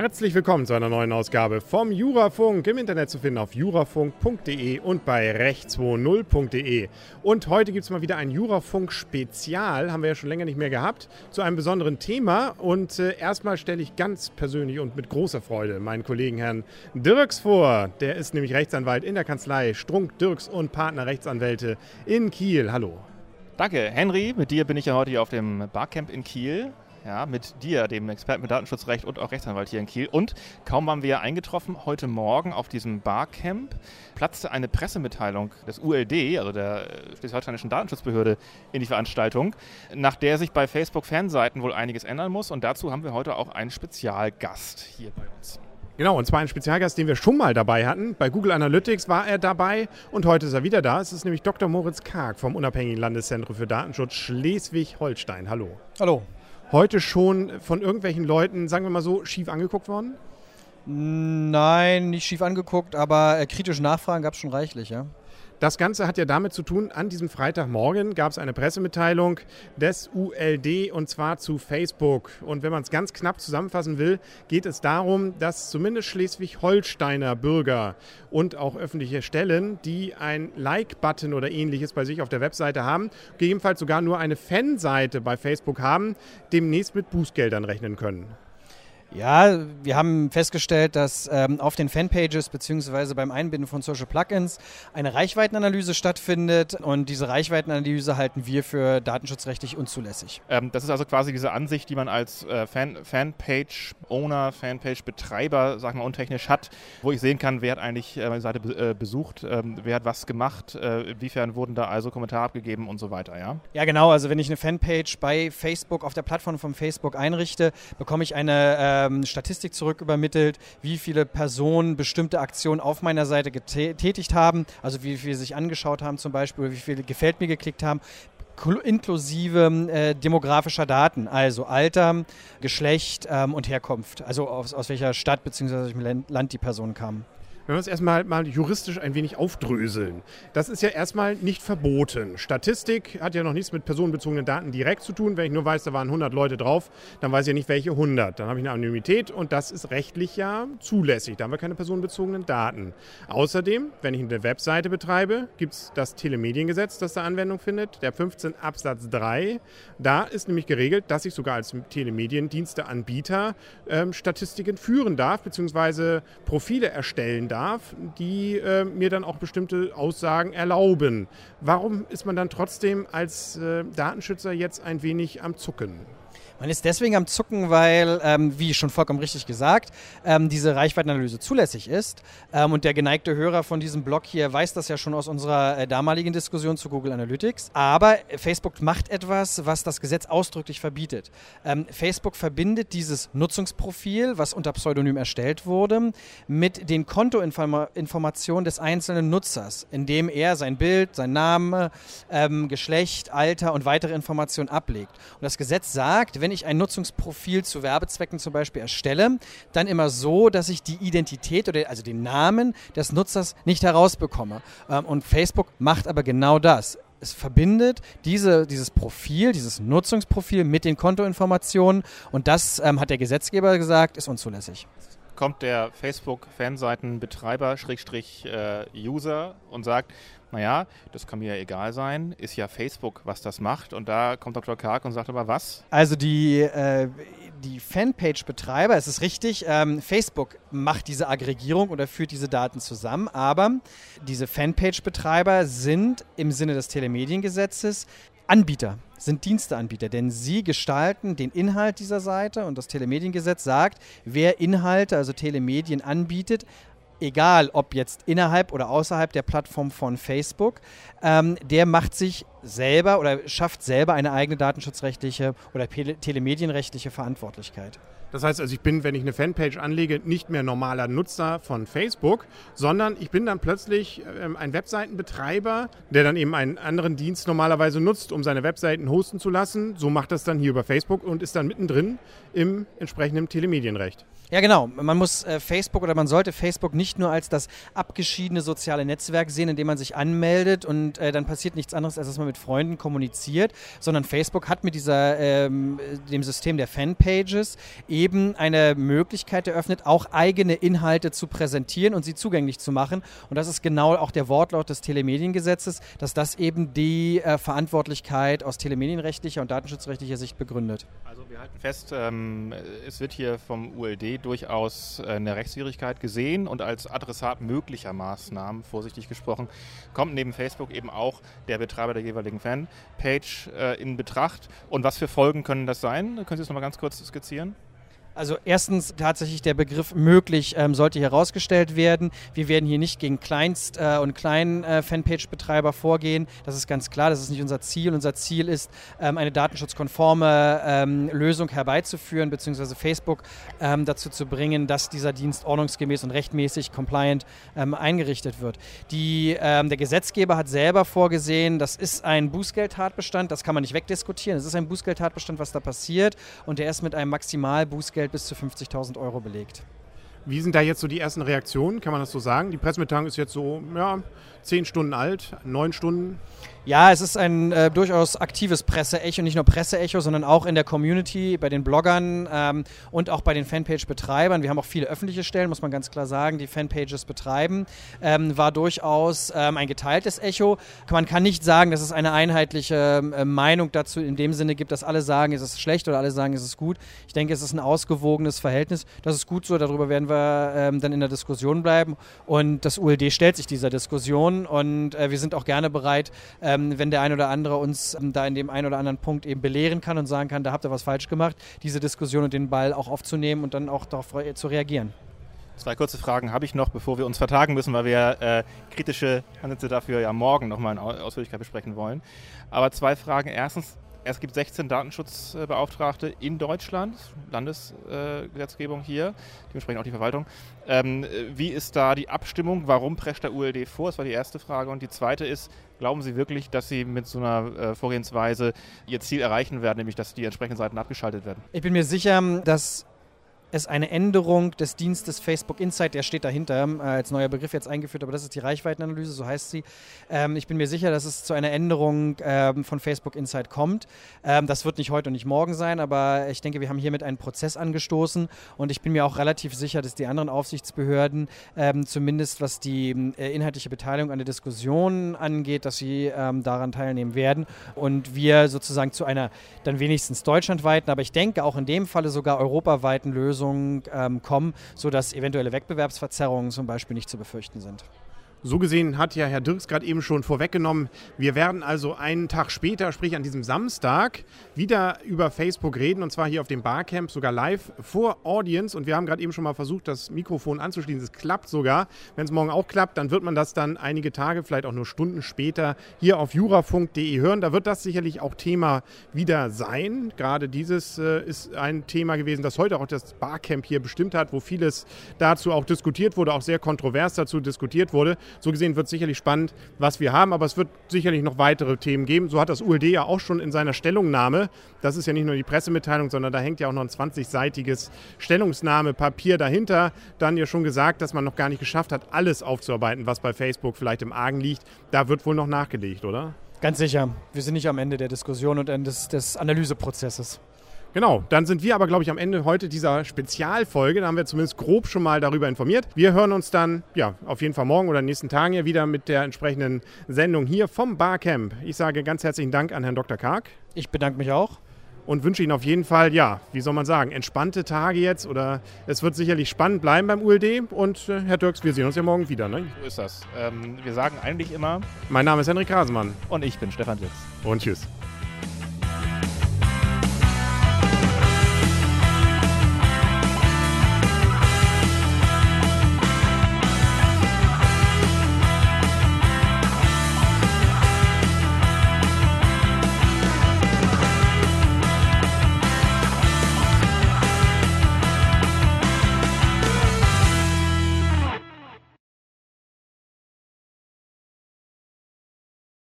Herzlich willkommen zu einer neuen Ausgabe vom Jurafunk. Im Internet zu finden auf jurafunk.de und bei recht20.de. Und heute gibt es mal wieder ein Jurafunk-Spezial, haben wir ja schon länger nicht mehr gehabt, zu einem besonderen Thema. Und äh, erstmal stelle ich ganz persönlich und mit großer Freude meinen Kollegen Herrn Dirks vor. Der ist nämlich Rechtsanwalt in der Kanzlei Strunk, Dirks und Partner Rechtsanwälte in Kiel. Hallo. Danke, Henry. Mit dir bin ich ja heute hier auf dem Barcamp in Kiel ja, mit dir, dem Experten mit Datenschutzrecht und auch Rechtsanwalt hier in Kiel. Und kaum waren wir eingetroffen, heute Morgen auf diesem Barcamp platzte eine Pressemitteilung des ULD, also der äh, Schleswig-Holsteinischen Datenschutzbehörde, in die Veranstaltung, nach der sich bei Facebook-Fanseiten wohl einiges ändern muss. Und dazu haben wir heute auch einen Spezialgast hier bei uns. Genau, und zwar ein Spezialgast, den wir schon mal dabei hatten. Bei Google Analytics war er dabei und heute ist er wieder da. Es ist nämlich Dr. Moritz Karg vom Unabhängigen Landeszentrum für Datenschutz Schleswig-Holstein. Hallo. Hallo heute schon von irgendwelchen Leuten, sagen wir mal so, schief angeguckt worden? Nein, nicht schief angeguckt, aber äh, kritische Nachfragen gab es schon reichlich, ja. Das Ganze hat ja damit zu tun, an diesem Freitagmorgen gab es eine Pressemitteilung des ULD und zwar zu Facebook. Und wenn man es ganz knapp zusammenfassen will, geht es darum, dass zumindest Schleswig-Holsteiner Bürger und auch öffentliche Stellen, die ein Like-Button oder ähnliches bei sich auf der Webseite haben, gegebenenfalls sogar nur eine Fanseite bei Facebook haben, demnächst mit Bußgeldern rechnen können. Ja, wir haben festgestellt, dass ähm, auf den Fanpages bzw. beim Einbinden von Social Plugins eine Reichweitenanalyse stattfindet und diese Reichweitenanalyse halten wir für datenschutzrechtlich unzulässig. Ähm, das ist also quasi diese Ansicht, die man als äh, Fan Fanpage-Owner, Fanpage-Betreiber, sagen wir untechnisch hat, wo ich sehen kann, wer hat eigentlich äh, meine Seite be äh, besucht, ähm, wer hat was gemacht, äh, inwiefern wurden da also Kommentare abgegeben und so weiter, ja? Ja, genau. Also wenn ich eine Fanpage bei Facebook auf der Plattform von Facebook einrichte, bekomme ich eine äh, ähm, Statistik zurück übermittelt, wie viele Personen bestimmte Aktionen auf meiner Seite getätigt haben, also wie viele sich angeschaut haben zum Beispiel, wie viele gefällt mir geklickt haben inklusive äh, demografischer Daten, also Alter, Geschlecht ähm, und Herkunft, also aus, aus welcher Stadt bzw. aus welchem Land die Person kam. Wenn wir es erstmal mal juristisch ein wenig aufdröseln. Das ist ja erstmal nicht verboten. Statistik hat ja noch nichts mit personenbezogenen Daten direkt zu tun. Wenn ich nur weiß, da waren 100 Leute drauf, dann weiß ich ja nicht, welche 100. Dann habe ich eine Anonymität und das ist rechtlich ja zulässig. Da haben wir keine personenbezogenen Daten. Außerdem, wenn ich eine Webseite betreibe, gibt es das Telemediengesetz, das da Anwendung findet, der 15 Absatz 3. Da ist nämlich geregelt, dass ich sogar als Telemediendiensteanbieter ähm, Statistiken führen darf, beziehungsweise Profile erstellen darf darf, die äh, mir dann auch bestimmte Aussagen erlauben. Warum ist man dann trotzdem als äh, Datenschützer jetzt ein wenig am Zucken? Man ist deswegen am Zucken, weil, ähm, wie schon vollkommen richtig gesagt, ähm, diese Reichweitenanalyse zulässig ist. Ähm, und der geneigte Hörer von diesem Blog hier weiß das ja schon aus unserer äh, damaligen Diskussion zu Google Analytics. Aber Facebook macht etwas, was das Gesetz ausdrücklich verbietet. Ähm, Facebook verbindet dieses Nutzungsprofil, was unter Pseudonym erstellt wurde, mit den Kontoinformationen des einzelnen Nutzers, indem er sein Bild, sein Name, ähm, Geschlecht, Alter und weitere Informationen ablegt. Und das Gesetz sagt, wenn wenn ich ein Nutzungsprofil zu Werbezwecken zum Beispiel erstelle, dann immer so, dass ich die Identität oder also den Namen des Nutzers nicht herausbekomme. Ähm, und Facebook macht aber genau das es verbindet diese, dieses Profil, dieses Nutzungsprofil mit den Kontoinformationen und das ähm, hat der Gesetzgeber gesagt, ist unzulässig. Kommt der Facebook-Fanseitenbetreiber, Schrägstrich äh, User und sagt, naja, das kann mir ja egal sein, ist ja Facebook, was das macht. Und da kommt Dr. Karg und sagt aber was? Also die, äh, die Fanpage-Betreiber, es ist richtig, ähm, Facebook macht diese Aggregierung oder führt diese Daten zusammen, aber diese Fanpage-Betreiber sind im Sinne des Telemediengesetzes Anbieter, sind Diensteanbieter, denn sie gestalten den Inhalt dieser Seite und das Telemediengesetz sagt, wer Inhalte, also Telemedien anbietet, egal ob jetzt innerhalb oder außerhalb der Plattform von Facebook, ähm, der macht sich selber oder schafft selber eine eigene datenschutzrechtliche oder telemedienrechtliche Verantwortlichkeit. Das heißt also, ich bin, wenn ich eine Fanpage anlege, nicht mehr normaler Nutzer von Facebook, sondern ich bin dann plötzlich ähm, ein Webseitenbetreiber, der dann eben einen anderen Dienst normalerweise nutzt, um seine Webseiten hosten zu lassen. So macht das dann hier über Facebook und ist dann mittendrin im entsprechenden Telemedienrecht. Ja, genau. Man muss äh, Facebook oder man sollte Facebook nicht nur als das abgeschiedene soziale Netzwerk sehen, in dem man sich anmeldet und äh, dann passiert nichts anderes, als dass man mit Freunden kommuniziert, sondern Facebook hat mit dieser, ähm, dem System der Fanpages eben eine Möglichkeit eröffnet, auch eigene Inhalte zu präsentieren und sie zugänglich zu machen. Und das ist genau auch der Wortlaut des Telemediengesetzes, dass das eben die äh, Verantwortlichkeit aus telemedienrechtlicher und datenschutzrechtlicher Sicht begründet. Also wir halten fest, ähm, es wird hier vom ULD durchaus äh, eine Rechtswidrigkeit gesehen und als Adressat möglicher Maßnahmen, vorsichtig gesprochen, kommt neben Facebook eben auch der Betreiber der jeweiligen Fanpage äh, in Betracht. Und was für Folgen können das sein? Können Sie das nochmal ganz kurz skizzieren? Also erstens tatsächlich der Begriff möglich ähm, sollte herausgestellt werden. Wir werden hier nicht gegen Kleinst- äh, und kleinen äh, Fanpage-Betreiber vorgehen. Das ist ganz klar, das ist nicht unser Ziel. Unser Ziel ist, ähm, eine datenschutzkonforme ähm, Lösung herbeizuführen, beziehungsweise Facebook ähm, dazu zu bringen, dass dieser Dienst ordnungsgemäß und rechtmäßig compliant ähm, eingerichtet wird. Die, ähm, der Gesetzgeber hat selber vorgesehen, das ist ein Bußgeldtatbestand, das kann man nicht wegdiskutieren. Es ist ein Bußgeldtatbestand, was da passiert und der ist mit einem Maximalbußgeld Bußgeld bis zu 50.000 Euro belegt. Wie sind da jetzt so die ersten Reaktionen? Kann man das so sagen? Die Pressemitteilung ist jetzt so, ja, zehn Stunden alt, neun Stunden. Ja, es ist ein äh, durchaus aktives Presseecho, nicht nur Presseecho, sondern auch in der Community, bei den Bloggern ähm, und auch bei den Fanpage-Betreibern. Wir haben auch viele öffentliche Stellen, muss man ganz klar sagen, die Fanpages betreiben. Ähm, war durchaus ähm, ein geteiltes Echo. Man kann nicht sagen, dass es eine einheitliche äh, Meinung dazu in dem Sinne gibt, dass alle sagen, es ist schlecht oder alle sagen, es ist gut. Ich denke, es ist ein ausgewogenes Verhältnis. Das ist gut so, darüber werden wir ähm, dann in der Diskussion bleiben. Und das ULD stellt sich dieser Diskussion und äh, wir sind auch gerne bereit, ähm, wenn der ein oder andere uns ähm, da in dem einen oder anderen Punkt eben belehren kann und sagen kann, da habt ihr was falsch gemacht, diese Diskussion und den Ball auch aufzunehmen und dann auch darauf zu reagieren. Zwei kurze Fragen habe ich noch, bevor wir uns vertagen müssen, weil wir äh, kritische Ansätze dafür ja morgen nochmal in Ausführlichkeit besprechen wollen. Aber zwei Fragen. Erstens, es gibt 16 Datenschutzbeauftragte in Deutschland, Landesgesetzgebung hier, dementsprechend auch die Verwaltung. Ähm, wie ist da die Abstimmung? Warum prescht der ULD vor? Das war die erste Frage. Und die zweite ist, glauben Sie wirklich, dass Sie mit so einer äh, Vorgehensweise Ihr Ziel erreichen werden, nämlich dass die entsprechenden Seiten abgeschaltet werden? Ich bin mir sicher, dass es eine Änderung des Dienstes Facebook Insight, der steht dahinter, äh, als neuer Begriff jetzt eingeführt, aber das ist die Reichweitenanalyse, so heißt sie. Ähm, ich bin mir sicher, dass es zu einer Änderung ähm, von Facebook Insight kommt. Ähm, das wird nicht heute und nicht morgen sein, aber ich denke, wir haben hiermit einen Prozess angestoßen und ich bin mir auch relativ sicher, dass die anderen Aufsichtsbehörden, ähm, zumindest was die äh, inhaltliche Beteiligung an der Diskussion angeht, dass sie ähm, daran teilnehmen werden und wir sozusagen zu einer dann wenigstens deutschlandweiten, aber ich denke auch in dem Falle sogar europaweiten Lösung Lösung ähm, kommen, sodass eventuelle Wettbewerbsverzerrungen zum Beispiel nicht zu befürchten sind. So gesehen hat ja Herr Dirks gerade eben schon vorweggenommen, wir werden also einen Tag später, sprich an diesem Samstag, wieder über Facebook reden und zwar hier auf dem Barcamp, sogar live vor Audience. Und wir haben gerade eben schon mal versucht, das Mikrofon anzuschließen. Es klappt sogar. Wenn es morgen auch klappt, dann wird man das dann einige Tage, vielleicht auch nur Stunden später hier auf jurafunk.de hören. Da wird das sicherlich auch Thema wieder sein. Gerade dieses äh, ist ein Thema gewesen, das heute auch das Barcamp hier bestimmt hat, wo vieles dazu auch diskutiert wurde, auch sehr kontrovers dazu diskutiert wurde. So gesehen wird es sicherlich spannend, was wir haben, aber es wird sicherlich noch weitere Themen geben. So hat das ULD ja auch schon in seiner Stellungnahme, das ist ja nicht nur die Pressemitteilung, sondern da hängt ja auch noch ein 20-seitiges Stellungnahmepapier dahinter, dann ja schon gesagt, dass man noch gar nicht geschafft hat, alles aufzuarbeiten, was bei Facebook vielleicht im Argen liegt. Da wird wohl noch nachgelegt, oder? Ganz sicher. Wir sind nicht am Ende der Diskussion und des, des Analyseprozesses. Genau, dann sind wir aber, glaube ich, am Ende heute dieser Spezialfolge. Da haben wir zumindest grob schon mal darüber informiert. Wir hören uns dann, ja, auf jeden Fall morgen oder in den nächsten Tagen ja wieder mit der entsprechenden Sendung hier vom Barcamp. Ich sage ganz herzlichen Dank an Herrn Dr. Karg. Ich bedanke mich auch. Und wünsche Ihnen auf jeden Fall, ja, wie soll man sagen, entspannte Tage jetzt oder es wird sicherlich spannend bleiben beim ULD. Und äh, Herr Dirks, wir sehen uns ja morgen wieder, ne? So ist das. Ähm, wir sagen eigentlich immer. Mein Name ist Henrik Rasemann. Und ich bin Stefan Dirks. Und tschüss.